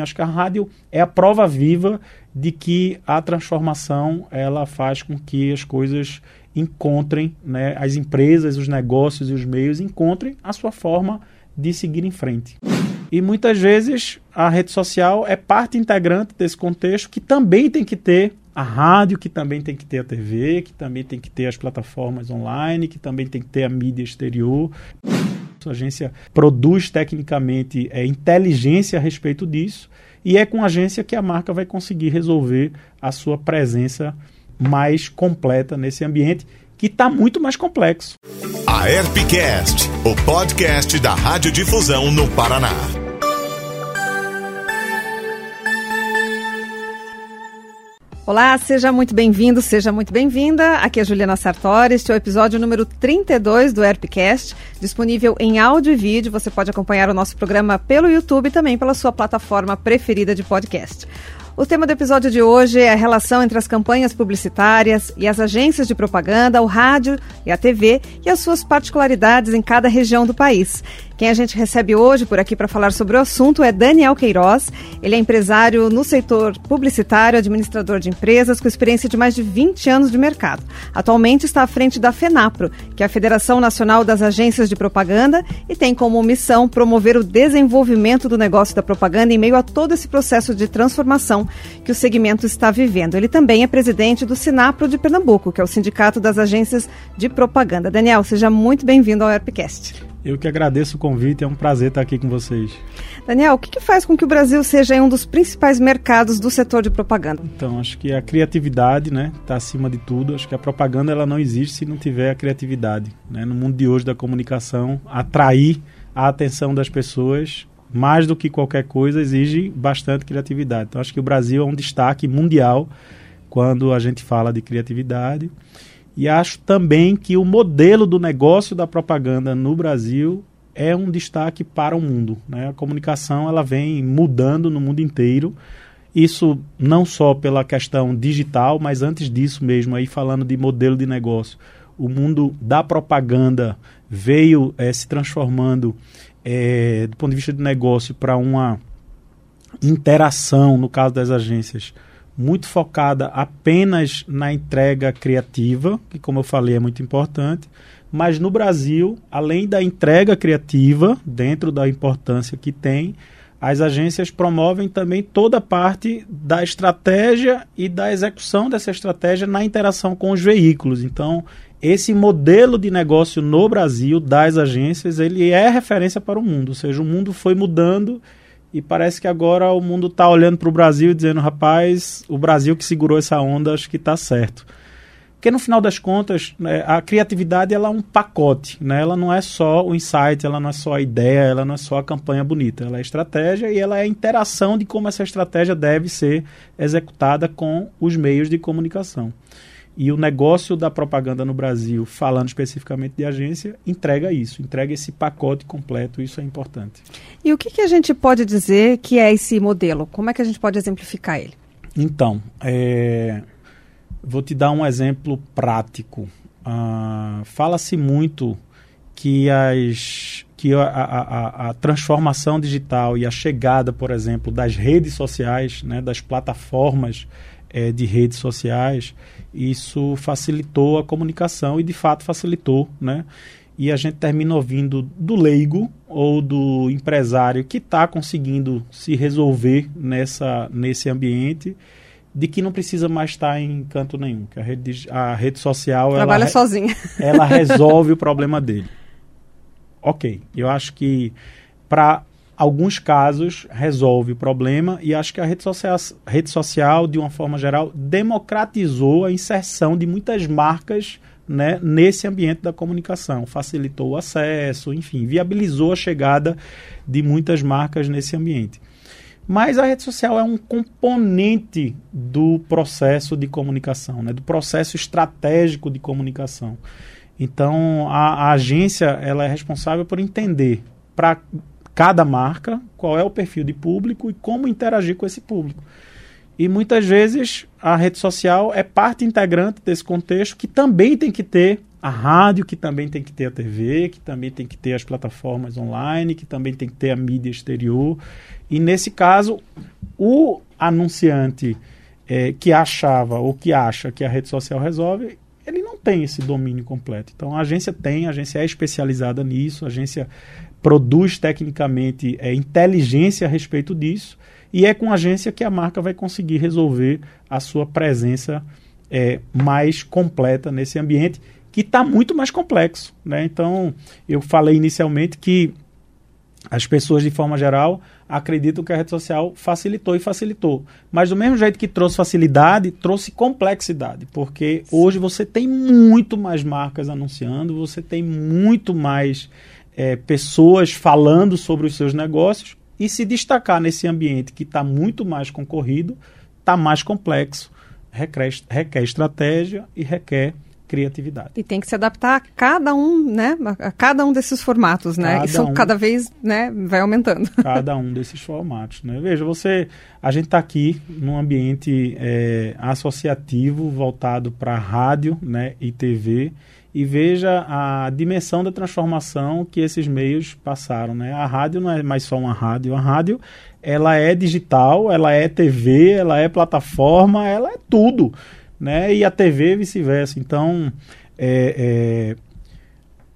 Acho que a rádio é a prova viva de que a transformação ela faz com que as coisas encontrem, né, as empresas, os negócios e os meios encontrem a sua forma de seguir em frente. E muitas vezes a rede social é parte integrante desse contexto que também tem que ter a rádio, que também tem que ter a TV, que também tem que ter as plataformas online, que também tem que ter a mídia exterior. A agência produz tecnicamente é, inteligência a respeito disso e é com a agência que a marca vai conseguir resolver a sua presença mais completa nesse ambiente que está muito mais complexo. A Herpcast, o podcast da Radiodifusão no Paraná. Olá, seja muito bem-vindo, seja muito bem-vinda. Aqui é Juliana Sartori, este é o episódio número 32 do Herpcast, disponível em áudio e vídeo. Você pode acompanhar o nosso programa pelo YouTube e também pela sua plataforma preferida de podcast. O tema do episódio de hoje é a relação entre as campanhas publicitárias e as agências de propaganda, o rádio e a TV e as suas particularidades em cada região do país. Quem a gente recebe hoje por aqui para falar sobre o assunto é Daniel Queiroz. Ele é empresário no setor publicitário, administrador de empresas, com experiência de mais de 20 anos de mercado. Atualmente está à frente da FENAPRO, que é a Federação Nacional das Agências de Propaganda, e tem como missão promover o desenvolvimento do negócio da propaganda em meio a todo esse processo de transformação que o segmento está vivendo. Ele também é presidente do Sinapro de Pernambuco, que é o Sindicato das Agências de Propaganda. Daniel, seja muito bem-vindo ao Herpcast. Eu que agradeço o convite, é um prazer estar aqui com vocês. Daniel, o que, que faz com que o Brasil seja um dos principais mercados do setor de propaganda? Então, acho que a criatividade né, está acima de tudo. Acho que a propaganda ela não existe se não tiver a criatividade. Né? No mundo de hoje da comunicação, atrair a atenção das pessoas, mais do que qualquer coisa, exige bastante criatividade. Então, acho que o Brasil é um destaque mundial quando a gente fala de criatividade. E acho também que o modelo do negócio da propaganda no Brasil é um destaque para o mundo. Né? A comunicação ela vem mudando no mundo inteiro. Isso não só pela questão digital, mas antes disso mesmo, aí falando de modelo de negócio. O mundo da propaganda veio é, se transformando é, do ponto de vista de negócio para uma interação, no caso das agências, muito focada apenas na entrega criativa, que, como eu falei, é muito importante. Mas no Brasil, além da entrega criativa, dentro da importância que tem, as agências promovem também toda a parte da estratégia e da execução dessa estratégia na interação com os veículos. Então, esse modelo de negócio no Brasil das agências, ele é referência para o mundo, ou seja, o mundo foi mudando e parece que agora o mundo está olhando para o Brasil e dizendo, rapaz, o Brasil que segurou essa onda, acho que está certo. Porque no final das contas, né, a criatividade ela é um pacote, né? ela não é só o insight, ela não é só a ideia, ela não é só a campanha bonita, ela é estratégia e ela é a interação de como essa estratégia deve ser executada com os meios de comunicação. E o negócio da propaganda no Brasil, falando especificamente de agência, entrega isso, entrega esse pacote completo, isso é importante. E o que, que a gente pode dizer que é esse modelo? Como é que a gente pode exemplificar ele? Então, é, vou te dar um exemplo prático. Uh, Fala-se muito que, as, que a, a, a, a, transformação digital e a chegada, por exemplo, das redes sociais, né, das plataformas é, de redes sociais, isso facilitou a comunicação e de fato facilitou, né? E a gente termina ouvindo do leigo ou do empresário que está conseguindo se resolver nessa, nesse ambiente de que não precisa mais estar tá em canto nenhum, que a rede, a rede social trabalha ela, sozinha, ela resolve o problema dele. Ok, eu acho que para alguns casos resolve o problema e acho que a rede social, rede social, de uma forma geral, democratizou a inserção de muitas marcas né, nesse ambiente da comunicação, facilitou o acesso, enfim, viabilizou a chegada de muitas marcas nesse ambiente. Mas a rede social é um componente do processo de comunicação, né, do processo estratégico de comunicação. Então, a, a agência ela é responsável por entender para cada marca, qual é o perfil de público e como interagir com esse público. E muitas vezes a rede social é parte integrante desse contexto que também tem que ter a rádio, que também tem que ter a TV, que também tem que ter as plataformas online, que também tem que ter a mídia exterior. E nesse caso, o anunciante é, que achava ou que acha que a rede social resolve, ele não tem esse domínio completo. Então a agência tem, a agência é especializada nisso, a agência produz tecnicamente é, inteligência a respeito disso, e é com a agência que a marca vai conseguir resolver a sua presença é, mais completa nesse ambiente, que está muito mais complexo. Né? Então, eu falei inicialmente que as pessoas, de forma geral, acreditam que a rede social facilitou e facilitou. Mas do mesmo jeito que trouxe facilidade, trouxe complexidade. Porque hoje você tem muito mais marcas anunciando, você tem muito mais é, pessoas falando sobre os seus negócios. E se destacar nesse ambiente que está muito mais concorrido, está mais complexo, requer, requer estratégia e requer criatividade. E tem que se adaptar a cada um, né? A cada um desses formatos, né? Cada Isso um, cada vez, né, vai aumentando. Cada um desses formatos, né? Veja, você, a gente está aqui num ambiente é, associativo voltado para rádio, né, e TV e veja a dimensão da transformação que esses meios passaram, né? A rádio não é mais só uma rádio, a rádio ela é digital, ela é TV, ela é plataforma, ela é tudo né? E a TV vice-versa. Então, é, é,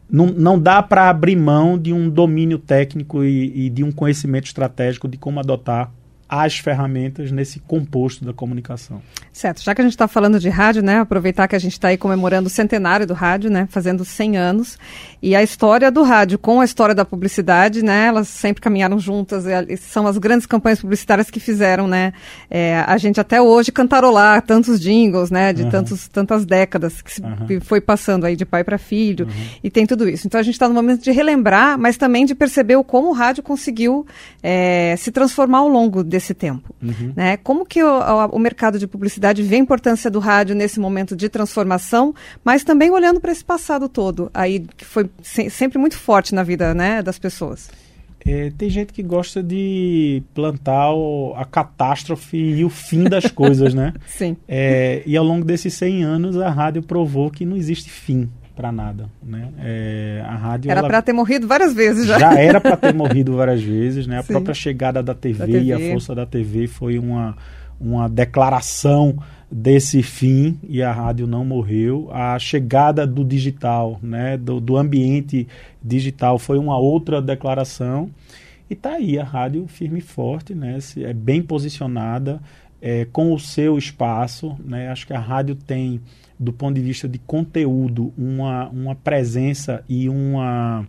não, não dá para abrir mão de um domínio técnico e, e de um conhecimento estratégico de como adotar as ferramentas nesse composto da comunicação. Certo. Já que a gente está falando de rádio, né, aproveitar que a gente está aí comemorando o centenário do rádio, né, fazendo 100 anos, e a história do rádio com a história da publicidade, né, elas sempre caminharam juntas, são as grandes campanhas publicitárias que fizeram, né, é, a gente até hoje cantarolar tantos jingles, né, de uhum. tantos, tantas décadas que uhum. foi passando aí de pai para filho, uhum. e tem tudo isso. Então a gente está no momento de relembrar, mas também de perceber o como o rádio conseguiu é, se transformar ao longo desse esse tempo. Uhum. Né? Como que o, o, mercado de publicidade vê a importância do rádio nesse momento de transformação, mas também olhando para esse passado todo, aí que foi se, sempre muito forte na vida né, das pessoas? É, tem gente que gosta de plantar o, a catástrofe e o fim das coisas, né? Sim. É, e ao longo desses 100 anos, a rádio provou que não existe fim para nada, né? É, a rádio era para ter morrido várias vezes já. Já era para ter morrido várias vezes, né? A Sim. própria chegada da TV, da TV, e a força da TV foi uma uma declaração desse fim e a rádio não morreu. A chegada do digital, né, do, do ambiente digital foi uma outra declaração. E tá aí a rádio firme e forte, né, é bem posicionada, é, com o seu espaço. Né, acho que a rádio tem do ponto de vista de conteúdo, uma, uma presença e uma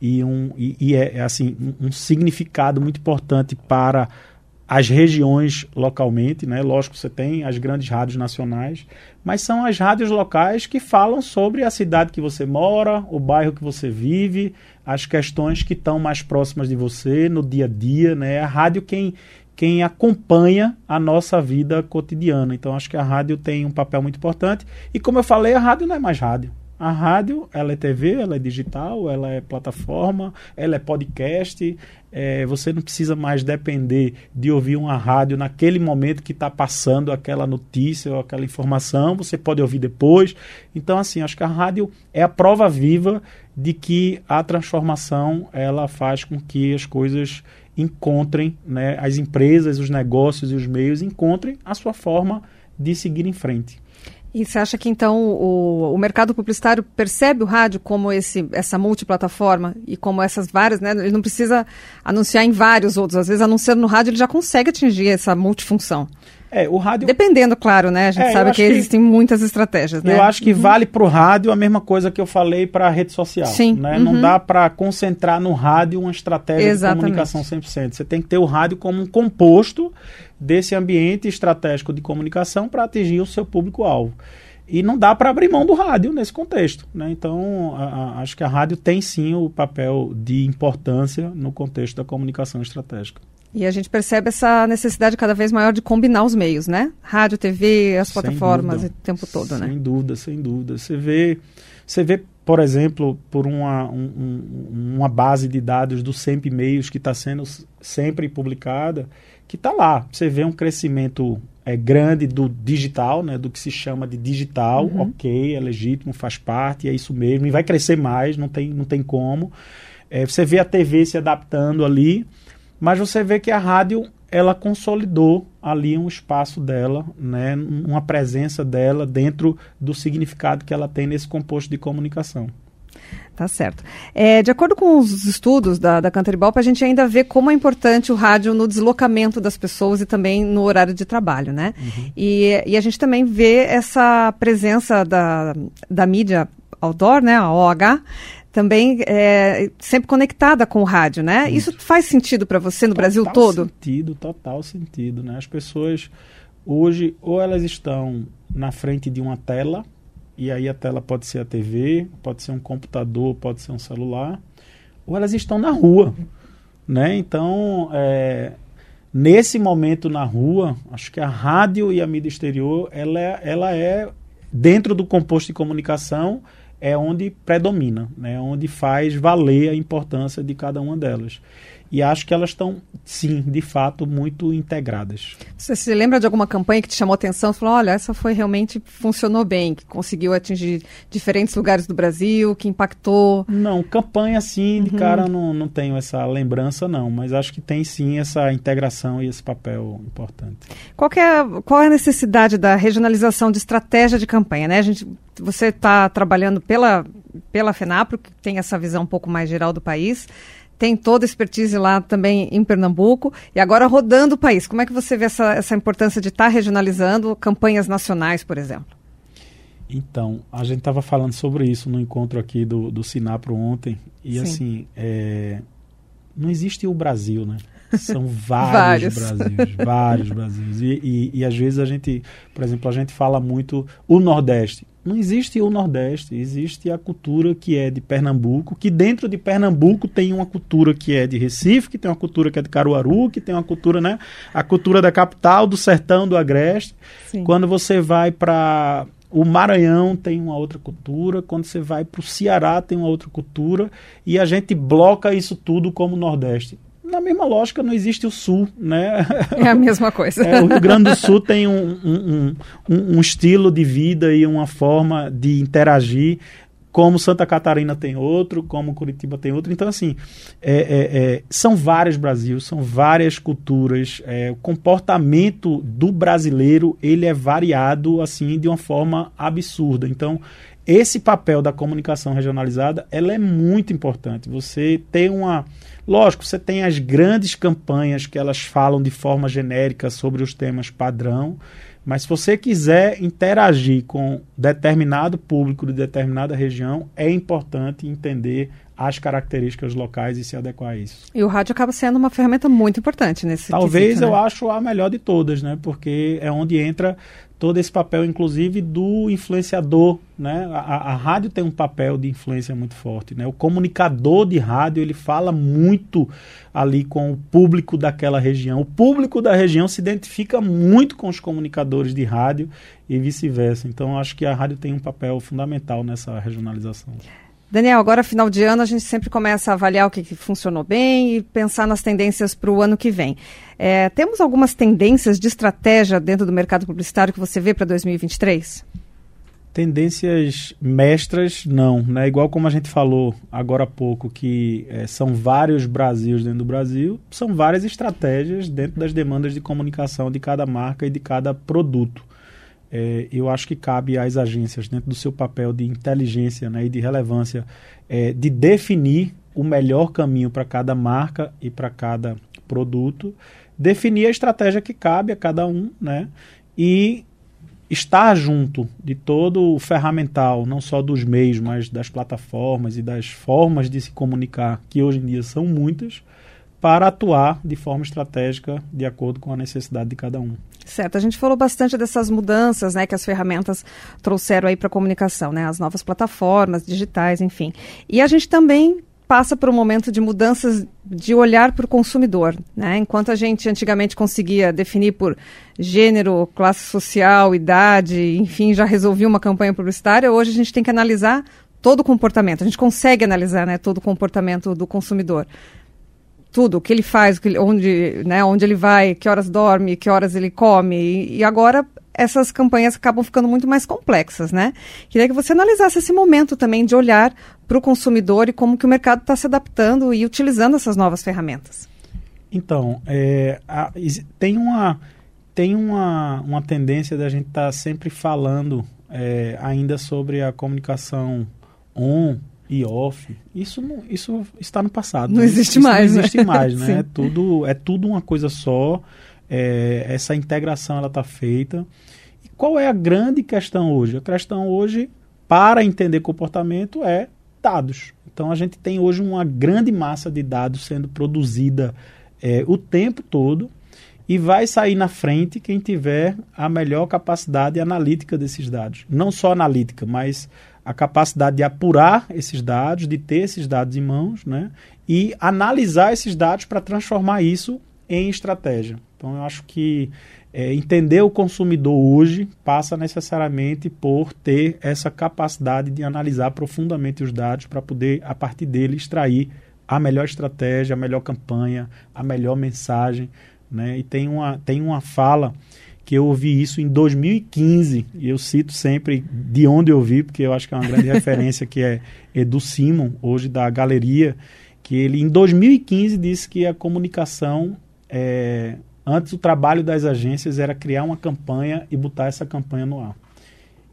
e um e, e é, é assim um, um, significado muito importante para as regiões localmente, né? Lógico, você tem as grandes rádios nacionais, mas são as rádios locais que falam sobre a cidade que você mora, o bairro que você vive, as questões que estão mais próximas de você no dia a dia, né? A rádio quem quem acompanha a nossa vida cotidiana. Então acho que a rádio tem um papel muito importante. E como eu falei, a rádio não é mais rádio. A rádio, ela é TV, ela é digital, ela é plataforma, ela é podcast. É, você não precisa mais depender de ouvir uma rádio naquele momento que está passando aquela notícia ou aquela informação. Você pode ouvir depois. Então, assim, acho que a rádio é a prova viva de que a transformação ela faz com que as coisas encontrem, né, as empresas, os negócios e os meios encontrem a sua forma de seguir em frente. E você acha que então o, o mercado publicitário percebe o rádio como esse, essa multiplataforma e como essas várias, né? Ele não precisa anunciar em vários outros. Às vezes, anunciando no rádio, ele já consegue atingir essa multifunção. É, o rádio. Dependendo, claro, né? A gente é, sabe que, que, existem muitas estratégias, né? Eu acho que uhum. vale para o rádio a mesma coisa que eu falei para a rede social. Sim. Né? Uhum. Não dá para concentrar no rádio uma estratégia Exatamente. de comunicação 100%. Você tem que ter o rádio como um composto desse ambiente estratégico de comunicação para atingir o seu público-alvo. E não dá para abrir mão do rádio nesse contexto. Né? Então, a, a, acho que a rádio tem sim o papel de importância no contexto da comunicação estratégica. E a gente percebe essa necessidade cada vez maior de combinar os meios, né? Rádio, TV, as sem plataformas dúvida. o tempo todo, sem né? Sem dúvida, sem dúvida. Você vê, você vê por exemplo, por uma, um, uma base de dados do SEMP Meios que está sendo sempre publicada, que está lá. Você vê um crescimento é, grande do digital, né, do que se chama de digital, Uhum. ok, é legítimo, faz parte, é isso mesmo, e vai crescer mais, não tem, não tem como. É, você vê a TV se adaptando ali, mas você vê que a rádio ela consolidou ali um espaço dela, né, uma presença dela dentro do significado que ela tem nesse composto de comunicação. Tá certo. É, de acordo com os estudos da, da Canteribop, a gente ainda vê como é importante o rádio no deslocamento das pessoas e também no horário de trabalho, né? E, e a gente também vê essa presença da, da mídia outdoor, né, a OH, também é, sempre conectada com o rádio, né? Isso faz sentido para você no Brasil total todo? sentido, total sentido, né? As pessoas hoje ou elas estão na frente de uma tela e aí a tela pode ser a TV, pode ser um computador, pode ser um celular, ou elas estão na rua, né? Então, é, nesse momento na rua, acho que a rádio e a mídia exterior, ela é, ela é dentro do composto de comunicação é onde predomina, né? onde faz valer a importância de cada uma delas. E acho que elas estão, sim, de fato, muito integradas. Você se lembra de alguma campanha que te chamou atenção? Falou, olha, essa foi realmente, funcionou bem, que conseguiu atingir diferentes lugares do Brasil, que impactou. Não, campanha assim, de cara não, não tenho essa lembrança, não, mas acho que tem sim essa integração e esse papel importante. Qual, é, qual é a necessidade da regionalização de estratégia de campanha? Né? A gente, você está trabalhando pela, pela FENAPRO, que tem essa visão um pouco mais geral do país, tem toda a expertise lá também em Pernambuco, e agora rodando o país. Como é que você vê essa, essa importância de estar tá regionalizando campanhas nacionais, por exemplo? Então, a gente estava falando sobre isso no encontro aqui do, do Sinapro ontem, e Sim. assim, é, não existe o Brasil, né? São vários, vários. Brasis, vários Brasis. E, e, e, às vezes a gente, por exemplo, a gente fala muito o Nordeste. Não existe o Nordeste, existe a cultura que é de Pernambuco, que dentro de Pernambuco tem uma cultura que é de Recife, que tem uma cultura que é de Caruaru, que tem uma cultura, né? A cultura da capital, do sertão, do agreste. Sim. Quando você vai para o Maranhão tem uma outra cultura, quando você vai para o Ceará tem uma outra cultura, e a gente bloca isso tudo como Nordeste na mesma lógica não existe o Sul, né? É a mesma coisa. É, o Rio Grande do Sul tem um, um, um, um, estilo de vida e uma forma de interagir, como Santa Catarina tem outro, como Curitiba tem outro. Então, assim, é, é, é, são vários Brasil, são várias culturas. É, o comportamento do brasileiro ele é variado assim de uma forma absurda. Então, esse papel da comunicação regionalizada ela é muito importante. Você tem uma Lógico, você tem as grandes campanhas que elas falam de forma genérica sobre os temas padrão, mas se você quiser interagir com determinado público de determinada região, é importante entender as características locais e se adequar a isso. E o rádio acaba sendo uma ferramenta muito importante nesse Talvez quesito, eu né? acho a melhor de todas, né? Porque é onde entra todo esse papel, inclusive, do influenciador, né? A, a, rádio tem um papel de influência muito forte, né? O comunicador de rádio, ele fala muito ali com o público daquela região. O público da região se identifica muito com os comunicadores de rádio e vice-versa. Então, acho que a rádio tem um papel fundamental nessa regionalização. Daniel, agora final de ano a gente sempre começa a avaliar o que, que funcionou bem e pensar nas tendências para o ano que vem. É, temos algumas tendências de estratégia dentro do mercado publicitário que você vê para 2023? Tendências mestras, não. Né? Igual como a gente falou agora há pouco, que é, são vários Brasils dentro do Brasil, são várias estratégias dentro das demandas de comunicação de cada marca e de cada produto é, eu acho que cabe às agências, dentro do seu papel de inteligência né, e de relevância, é, de definir o melhor caminho para cada marca e para cada produto, definir a estratégia que cabe a cada um, né, e estar junto de todo o ferramental, não só dos meios, mas das plataformas e das formas de se comunicar, que hoje em dia são muitas, para atuar de forma estratégica de acordo com a necessidade de cada um. Certo, a gente falou bastante dessas mudanças né, que as ferramentas trouxeram aí para a comunicação, né, as novas plataformas digitais, enfim. E a gente também passa por um momento de mudanças de olhar para o consumidor. Né? Enquanto a gente antigamente conseguia definir por gênero, classe social, idade, enfim, já resolvia uma campanha publicitária, hoje a gente tem que analisar todo o comportamento. A gente consegue analisar né, todo o comportamento do consumidor tudo, o que ele faz, onde, né, onde ele vai, que horas dorme, que horas ele come. E, e agora essas campanhas acabam ficando muito mais complexas, né? Queria que você analisasse esse momento também de olhar para o consumidor e como que o mercado está se adaptando e utilizando essas novas ferramentas. Então, é, a, tem uma tem uma, uma tendência da gente estar tá sempre falando é, ainda sobre a comunicação on e off. Isso, não, isso está no passado. Não existe isso mais. Não existe né? mais, né? é, tudo, é tudo uma coisa só. É, essa integração ela está feita. E qual é a grande questão hoje? A questão hoje, para entender comportamento, é dados. Então a gente tem hoje uma grande massa de dados sendo produzida é, o tempo todo e vai sair na frente quem tiver a melhor capacidade analítica desses dados. Não só analítica, mas a capacidade de apurar esses dados, de ter esses dados em mãos, né? E analisar esses dados para transformar isso em estratégia. Então, eu acho que é, entender o consumidor hoje passa necessariamente por ter essa capacidade de analisar profundamente os dados para poder, a partir dele, extrair a melhor estratégia, a melhor campanha, a melhor mensagem. Né? E tem uma, tem uma fala que eu ouvi isso em 2015, e eu cito sempre de onde eu vi, porque eu acho que é uma grande referência, que é Edu Simon, hoje da Galeria, que ele em 2015 disse que a comunicação, é, antes o trabalho das agências era criar uma campanha e botar essa campanha no ar.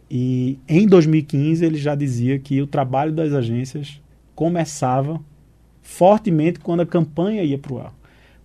E em 2015 ele já dizia que o trabalho das agências começava fortemente quando a campanha ia para o ar.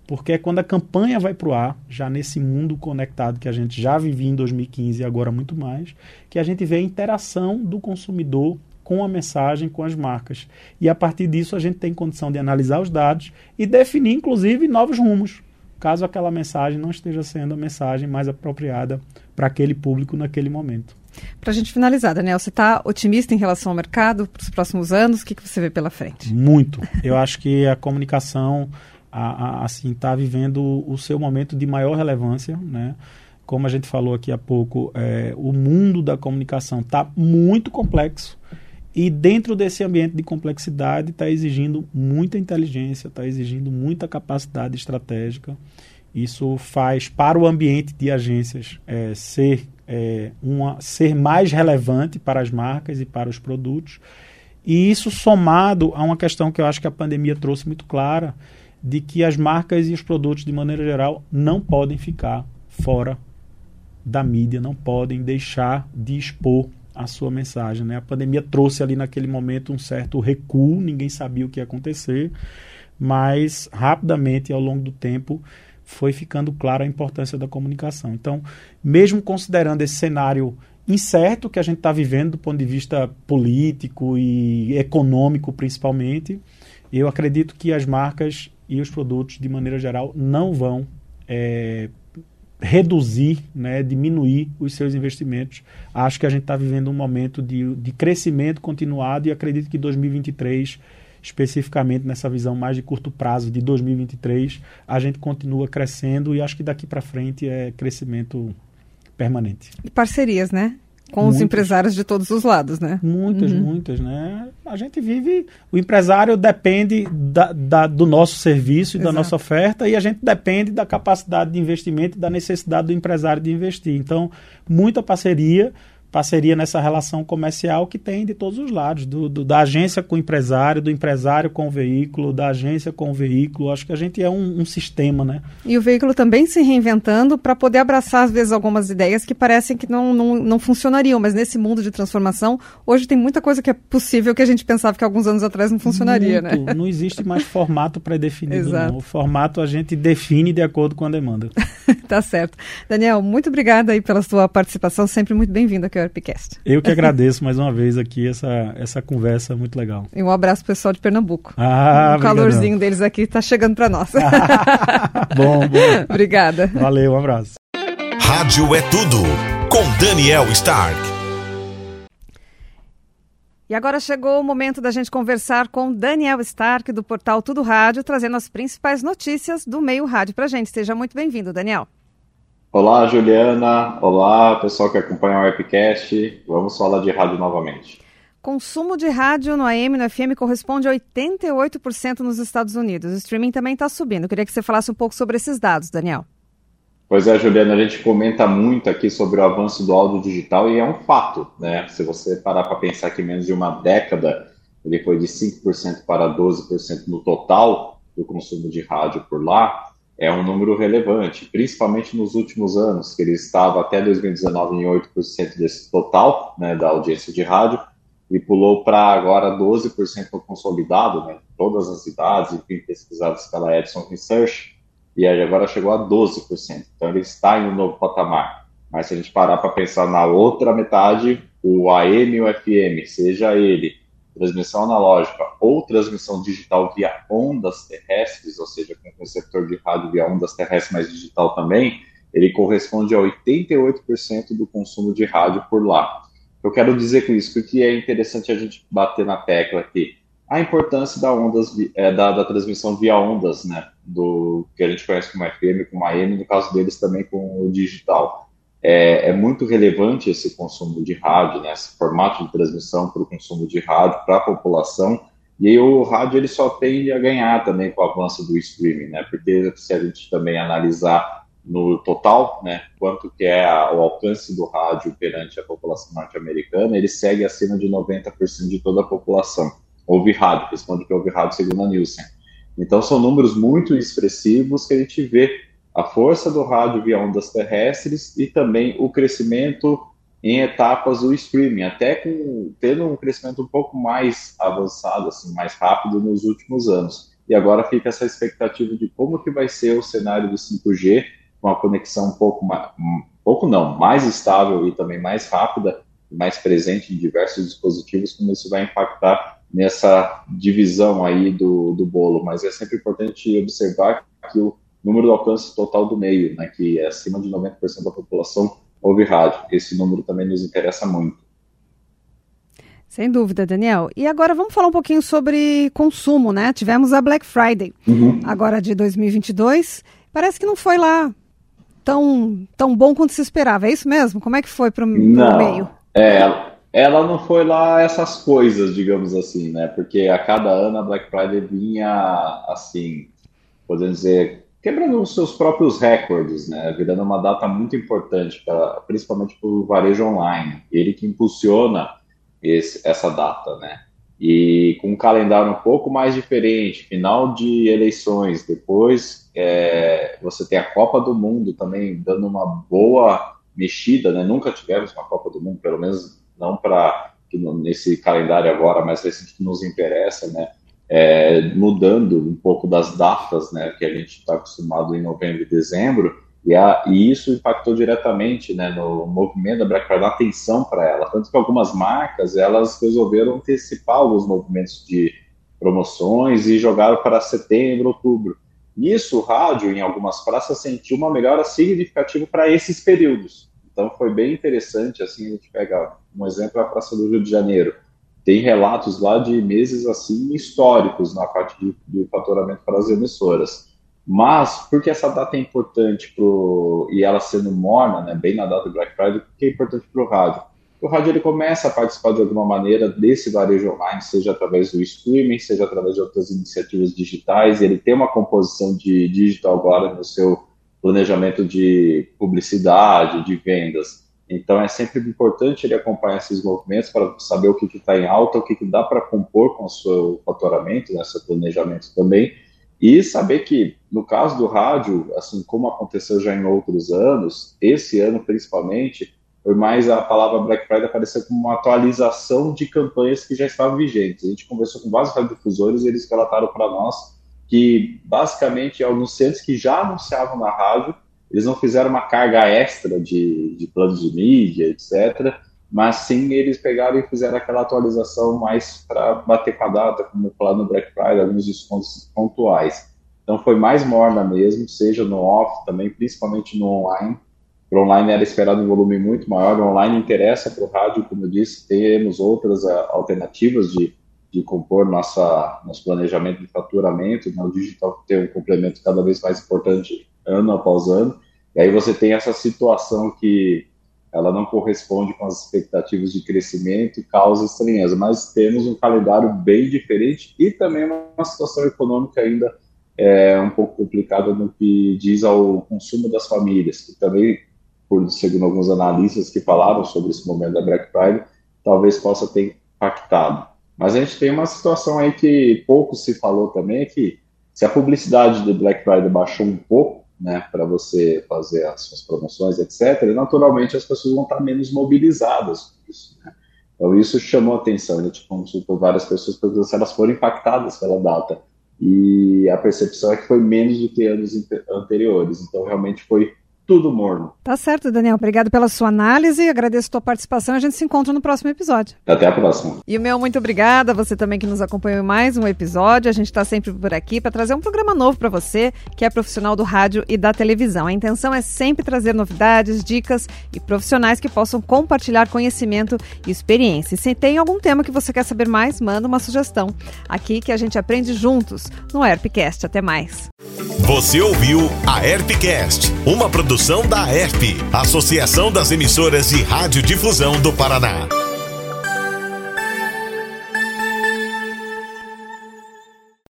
Porque é quando a campanha vai para o ar, já nesse mundo conectado que a gente já vivia em 2015 e agora muito mais, que a gente vê a interação do consumidor com a mensagem, com as marcas. E a partir disso a gente tem condição de analisar os dados e definir, inclusive, novos rumos, caso aquela mensagem não esteja sendo a mensagem mais apropriada para aquele público naquele momento. Para a gente finalizar, Daniel, você está otimista em relação ao mercado para os próximos anos? O que, que você vê pela frente? Muito. Eu acho que a comunicação a, a, assim está vivendo o seu momento de maior relevância, né? Como a gente falou aqui há pouco, é, o mundo da comunicação está muito complexo e dentro desse ambiente de complexidade está exigindo muita inteligência, está exigindo muita capacidade estratégica. Isso faz para o ambiente de agências é, ser é, uma, ser mais relevante para as marcas e para os produtos. E isso somado a uma questão que eu acho que a pandemia trouxe muito clara, de que as marcas e os produtos, de maneira geral, não podem ficar fora da mídia, não podem deixar de expor a sua mensagem. Né? A pandemia trouxe ali naquele momento um certo recuo, ninguém sabia o que ia acontecer, mas rapidamente, ao longo do tempo, foi ficando clara a importância da comunicação. Então, mesmo considerando esse cenário incerto que a gente está vivendo do ponto de vista político e econômico, principalmente, eu acredito que as marcas e os produtos, de maneira geral, não vão é, reduzir, né, diminuir os seus investimentos. Acho que a gente está vivendo um momento de, de crescimento continuado e acredito que 2023, especificamente nessa visão mais de curto prazo de 2023, a gente continua crescendo e acho que daqui para frente é crescimento permanente. E parcerias, né? Com muitas, os empresários de todos os lados, né? Muitas, uhum. muitas, né? A gente vive, o empresário depende da, da do nosso serviço e da nossa oferta e a gente depende da capacidade de investimento e da necessidade do empresário de investir. Então, muita parceria parceria nessa relação comercial que tem de todos os lados, do, do, da agência com o empresário, do empresário com o veículo, da agência com o veículo. Acho que a gente é um, um sistema, né? E o veículo também se reinventando para poder abraçar, às vezes, algumas ideias que parecem que não, não, não funcionariam, mas nesse mundo de transformação, hoje tem muita coisa que é possível que a gente pensava que alguns anos atrás não funcionaria, Muito. né? Não existe mais formato pré-definido, não. O formato a gente define de acordo com a demanda. tá certo. Daniel, muito obrigada aí pela sua participação, sempre muito bem-vindo aqui Eu que agradeço mais uma vez aqui essa, essa conversa muito legal. E um abraço pessoal de Pernambuco. Ah, o calorzinho deles aqui está chegando para nós. bom, bom. Obrigada. Valeu, um abraço. Rádio é tudo com Daniel Stark. E agora chegou o momento da gente conversar com Daniel Stark, do portal Tudo Rádio, trazendo as principais notícias do meio rádio para a gente. Seja muito bem-vindo, Daniel. Olá, Juliana. Olá, pessoal que acompanha o Webcast. Vamos falar de rádio novamente. Consumo de rádio no AM e no FM corresponde a 88% nos Estados Unidos. O streaming também está subindo. Eu queria que você falasse um pouco sobre esses dados, Daniel. Pois é, Juliana, a gente comenta muito aqui sobre o avanço do áudio digital e é um fato, né? Se você parar para pensar que em menos de uma década ele foi de 5% para 12% no total do consumo de rádio por lá, é um número relevante, principalmente nos últimos anos, que ele estava até 2019 em 8% desse total né, da audiência de rádio, e pulou para agora 12% consolidado, né, todas as idades, enfim, pesquisadas pela Edison Research, e agora chegou a 12%. Então ele está em um novo patamar. Mas se a gente parar para pensar na outra metade, o AM e o FM, seja ele transmissão analógica ou transmissão digital via ondas terrestres, ou seja, com receptor de rádio via ondas terrestres, mas digital também, ele corresponde a 88% do consumo de rádio por lá. Eu quero dizer com isso que é interessante a gente bater na tecla aqui a importância da ondas é, da, da, transmissão via ondas, né, do que a gente conhece como FM, como AM, no caso deles também com o digital. É, é muito relevante esse consumo de rádio, né, esse formato de transmissão para o consumo de rádio para a população. E aí o rádio ele só tende a ganhar também com o avanço do streaming, né, porque se a gente também analisar no total, né, quanto que é a, o alcance do rádio perante a população norte-americana, ele segue acima de 90% de toda a população. Ouve rádio, responde que ouve rádio segundo a Nielsen. Então são números muito expressivos que a gente vê a força do rádio via ondas terrestres e também o crescimento em etapas do streaming, até com tendo um crescimento um pouco mais avançado, assim, mais rápido nos últimos anos. E agora fica essa expectativa de como que vai ser o cenário do 5G, com a conexão um pouco mais, um pouco não, mais estável e também mais rápida, mais presente em diversos dispositivos, como isso vai impactar nessa divisão aí do, do bolo. Mas é sempre importante observar que o número do alcance total do meio, né, que é acima de 90% da população ouve rádio. Esse número também nos interessa muito. Sem dúvida, Daniel. E agora vamos falar um pouquinho sobre consumo, né? Tivemos a Black Friday, uhum. agora de 2022. Parece que não foi lá tão, tão bom quanto se esperava. É isso mesmo? Como é que foi para o meio? É, ela não foi lá essas coisas, digamos assim, né? Porque a cada ano a Black Friday vinha, assim, podemos dizer, quebrando os seus próprios recordes, né? Virando uma data muito importante, pra, principalmente para o varejo online. Ele que impulsiona esse, essa data, né? E com um calendário um pouco mais diferente, final de eleições, depois é, você tem a Copa do Mundo também dando uma boa mexida, né? Nunca tivemos uma Copa do Mundo, pelo menos não para nesse calendário agora, mas recente que nos interessa, né? É, mudando um pouco das datas né, que a gente está acostumado em novembro e dezembro, e, a, e, isso impactou diretamente né, no movimento da Black Friday, na atenção para ela. Tanto que algumas marcas elas resolveram antecipar alguns movimentos de promoções e jogaram para setembro, outubro. Nisso, o rádio, em algumas praças, sentiu uma melhora significativa para esses períodos. Então, foi bem interessante. Assim, a gente pega um exemplo a Praça do Rio de Janeiro tem relatos lá de meses assim históricos na parte de, de faturamento para as emissoras. Mas, porque essa data é importante pro, e ela sendo morna, né, bem na data do Black Friday, que é importante para o rádio? O rádio ele começa a participar de alguma maneira desse varejo online, seja através do streaming, seja através de outras iniciativas digitais, ele tem uma composição de digital agora no seu planejamento de publicidade, de vendas. Então é sempre importante ele acompanhar esses movimentos para saber o que está em alta, o que, que dá para compor com o seu faturamento, né, seu planejamento também, e saber que no caso do rádio, assim como aconteceu já em outros anos, esse ano principalmente, foi mais a palavra Black Friday aparecer como uma atualização de campanhas que já estavam vigentes. A gente conversou com vários radiodifusores e eles relataram para nós que basicamente anunciantes que já anunciavam na rádio eles não fizeram uma carga extra de, de planos de mídia, etc. Mas sim eles pegaram e fizeram aquela atualização mais para bater com a data, como falar no Black Friday, alguns descontos pontuais. Então foi mais morna mesmo, seja no off também, principalmente no online. Para online era esperado um volume muito maior, o online interessa para o rádio, como eu disse, temos outras uh, alternativas de, de compor nossa, nosso planejamento de faturamento, né? o digital tem um complemento cada vez mais importante ano após ano. E aí você tem essa situação que ela não corresponde com as expectativas de crescimento e causa estranheza, mas temos um calendário bem diferente e também uma situação econômica ainda é, um pouco complicada no que diz ao consumo das famílias, que também, por segundo alguns analistas que falaram sobre esse momento da Black Friday, talvez possa ter impactado. Mas a gente tem uma situação aí que pouco se falou também, que se a publicidade do Black Friday baixou um pouco, né, para você fazer as suas promoções, etc., naturalmente as pessoas vão estar menos mobilizadas com isso. Né? Então, isso chamou atenção. A gente consultou várias pessoas ver se elas foram impactadas pela data. E a percepção é que foi menos do que anos anteriores. Então, realmente foi tudo morno. Tá certo, Daniel. Obrigado pela sua análise. Agradeço a tua participação. A gente se encontra no próximo episódio. Até a próxima. E o meu muito obrigada. Você também que nos acompanhou em mais um episódio. A gente está sempre por aqui para trazer um programa novo para você, que é profissional do rádio e da televisão. A intenção é sempre trazer novidades, dicas e profissionais que possam compartilhar conhecimento e experiência. E se tem algum tema que você quer saber mais, manda uma sugestão. Aqui que a gente aprende juntos no Herpcast. Até mais. Você ouviu a Herpcast, uma produção da Herp, Associação das Emissoras de Rádio Difusão do Paraná.